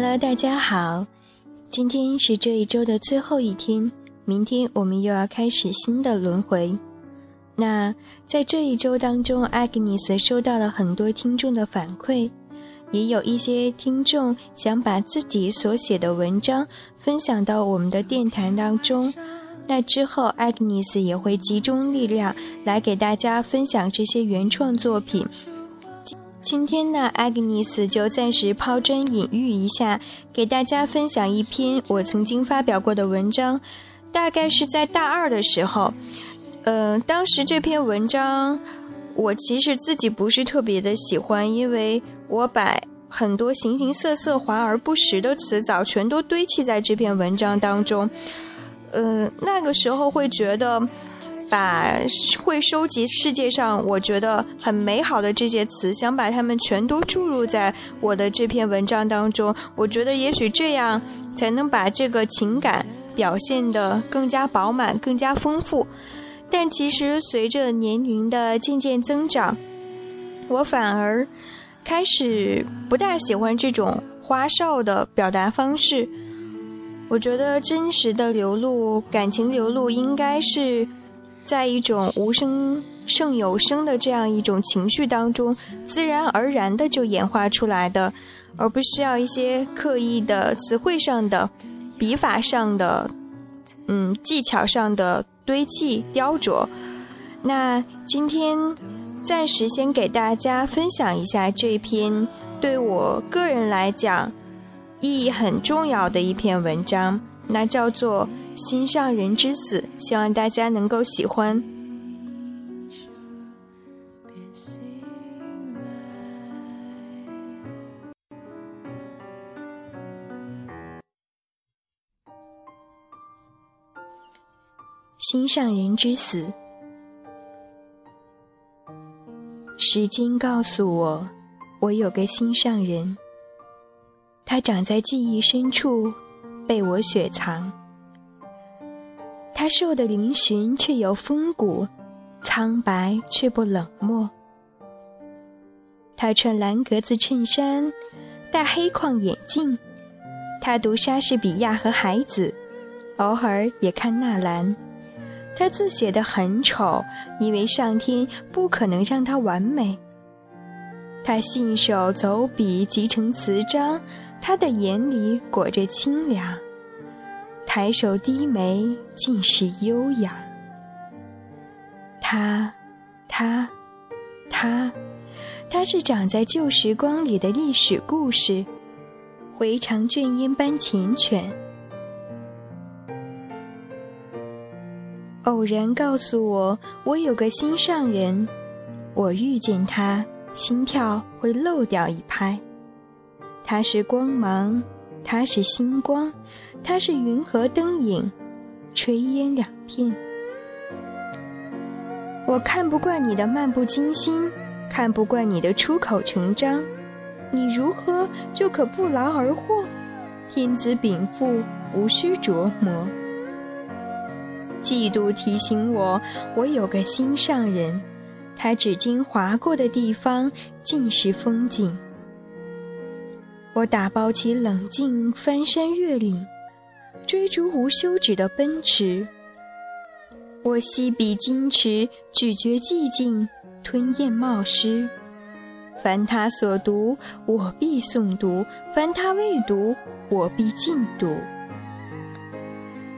Hello，大家好，今天是这一周的最后一天，明天我们又要开始新的轮回。那在这一周当中，Agnes 收到了很多听众的反馈，也有一些听众想把自己所写的文章分享到我们的电台当中。那之后，Agnes 也会集中力量来给大家分享这些原创作品。今天呢，Agnes 就暂时抛砖引玉一下，给大家分享一篇我曾经发表过的文章，大概是在大二的时候。呃，当时这篇文章我其实自己不是特别的喜欢，因为我把很多形形色色、华而不实的词藻全都堆砌在这篇文章当中。呃，那个时候会觉得。把会收集世界上我觉得很美好的这些词，想把它们全都注入在我的这篇文章当中。我觉得也许这样才能把这个情感表现得更加饱满、更加丰富。但其实随着年龄的渐渐增长，我反而开始不大喜欢这种花哨的表达方式。我觉得真实的流露、感情流露应该是。在一种无声胜有声的这样一种情绪当中，自然而然的就演化出来的，而不需要一些刻意的词汇上的、笔法上的、嗯技巧上的堆砌雕琢。那今天暂时先给大家分享一下这篇对我个人来讲意义很重要的一篇文章，那叫做。心上人之死，希望大家能够喜欢。心上人之死，时间告诉我，我有个心上人，他长在记忆深处，被我雪藏。瘦得嶙峋，却有风骨；苍白却不冷漠。他穿蓝格子衬衫，戴黑框眼镜。他读莎士比亚和海子，偶尔也看纳兰。他字写得很丑，因为上天不可能让他完美。他信手走笔，集成词章。他的眼里裹着清凉。抬手低眉，尽是优雅。他，他，他，他是长在旧时光里的历史故事，回肠卷烟般缱绻。偶然告诉我，我有个心上人，我遇见他，心跳会漏掉一拍。他是光芒。它是星光，它是云和灯影，炊烟两片。我看不惯你的漫不经心，看不惯你的出口成章。你如何就可不劳而获？天子禀赋，无需琢磨。嫉妒提醒我，我有个心上人，他指尖划过的地方尽是风景。我打包起冷静，翻山越岭，追逐无休止的奔驰。我吸笔矜持，咀嚼寂静，吞咽冒失。凡他所读，我必诵读；凡他未读，我必尽读。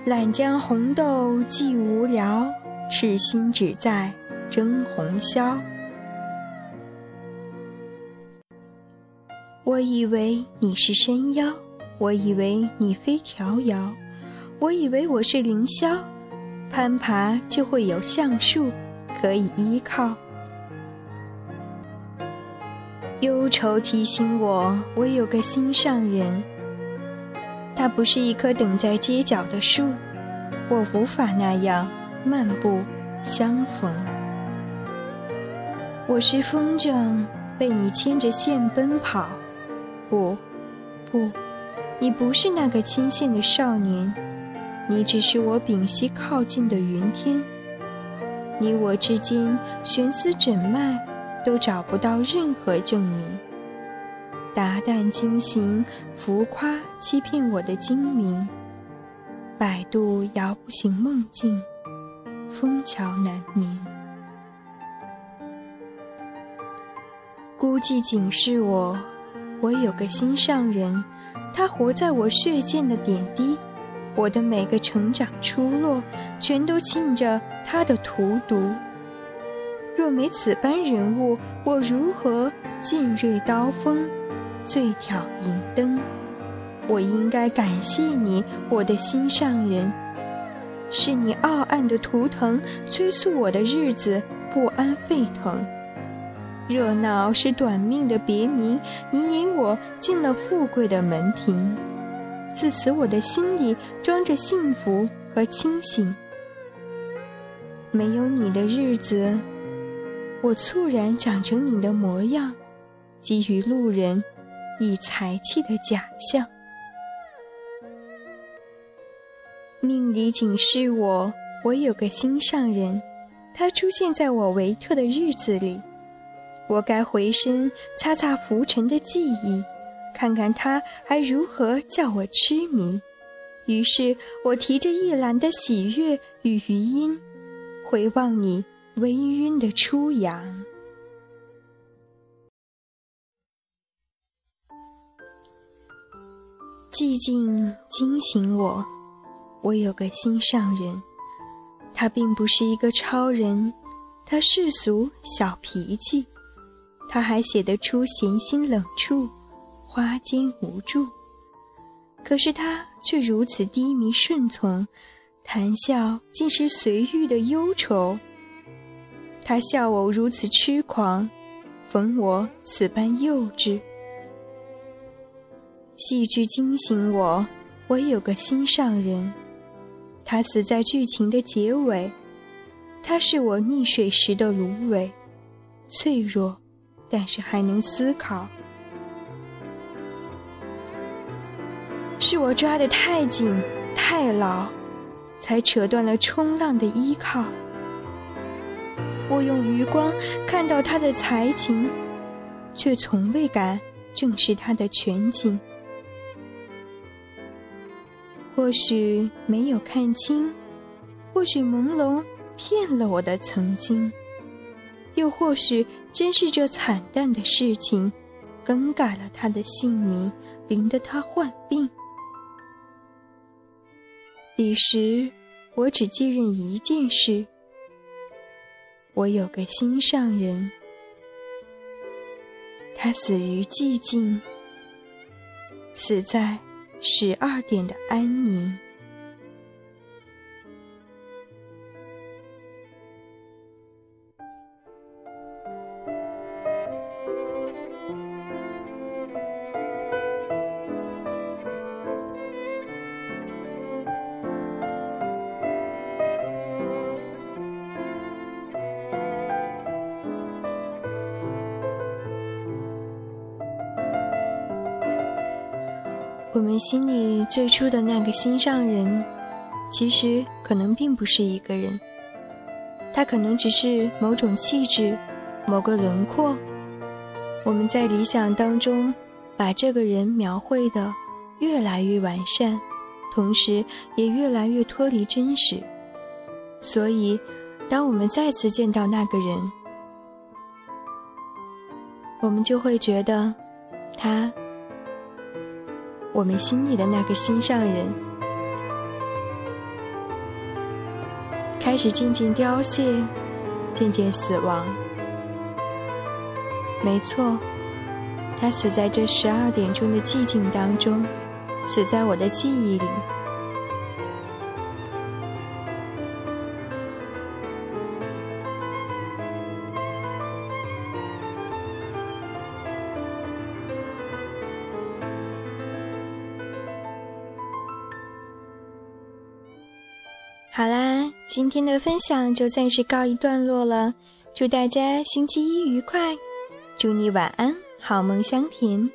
懒将红豆寄无聊，赤心只在争红绡。我以为你是山腰，我以为你飞迢遥，我以为我是凌霄，攀爬就会有橡树可以依靠。忧愁提醒我，我有个心上人，他不是一棵等在街角的树，我无法那样漫步相逢。我是风筝，被你牵着线奔跑。不，不，你不是那个牵线的少年，你只是我屏息靠近的云天。你我之间悬丝诊脉，都找不到任何证明。达旦惊醒，浮夸欺骗我的精明。百度摇不醒梦境，枫桥难眠。孤寂警示我，我有个心上人，他活在我血溅的点滴。我的每个成长出落，全都浸着他的荼毒。若没此般人物，我如何剑锐刀锋，醉挑银灯？我应该感谢你，我的心上人。是你傲岸的图腾，催促我的日子不安沸腾。热闹是短命的别名，你引我进了富贵的门庭。自此，我的心里装着幸福和清醒。没有你的日子，我猝然长成你的模样，给予路人以才气的假象。命里警示我，我有个心上人，他出现在我维特的日子里，我该回身擦擦浮尘的记忆。看看他还如何叫我痴迷，于是我提着一篮的喜悦与余音，回望你微晕的初阳。寂静惊醒我，我有个心上人，他并不是一个超人，他世俗小脾气，他还写得出闲心冷处。花间无助，可是他却如此低迷顺从，谈笑竟是随遇的忧愁。他笑我如此痴狂，讽我此般幼稚。戏剧惊醒我，我有个心上人，他死在剧情的结尾。他是我溺水时的芦苇，脆弱，但是还能思考。是我抓得太紧太牢，才扯断了冲浪的依靠。我用余光看到他的才情，却从未敢正视他的全景。或许没有看清，或许朦胧骗了我的曾经，又或许真是这惨淡的事情，更改了他的姓名，令得他患病。彼时，我只记认一件事：我有个心上人，他死于寂静，死在十二点的安宁。我们心里最初的那个心上人，其实可能并不是一个人，他可能只是某种气质、某个轮廓。我们在理想当中把这个人描绘的越来越完善，同时也越来越脱离真实。所以，当我们再次见到那个人，我们就会觉得他。我们心里的那个心上人，开始渐渐凋谢，渐渐死亡。没错，他死在这十二点钟的寂静当中，死在我的记忆里。今天的分享就暂时告一段落了。祝大家星期一愉快，祝你晚安，好梦香甜。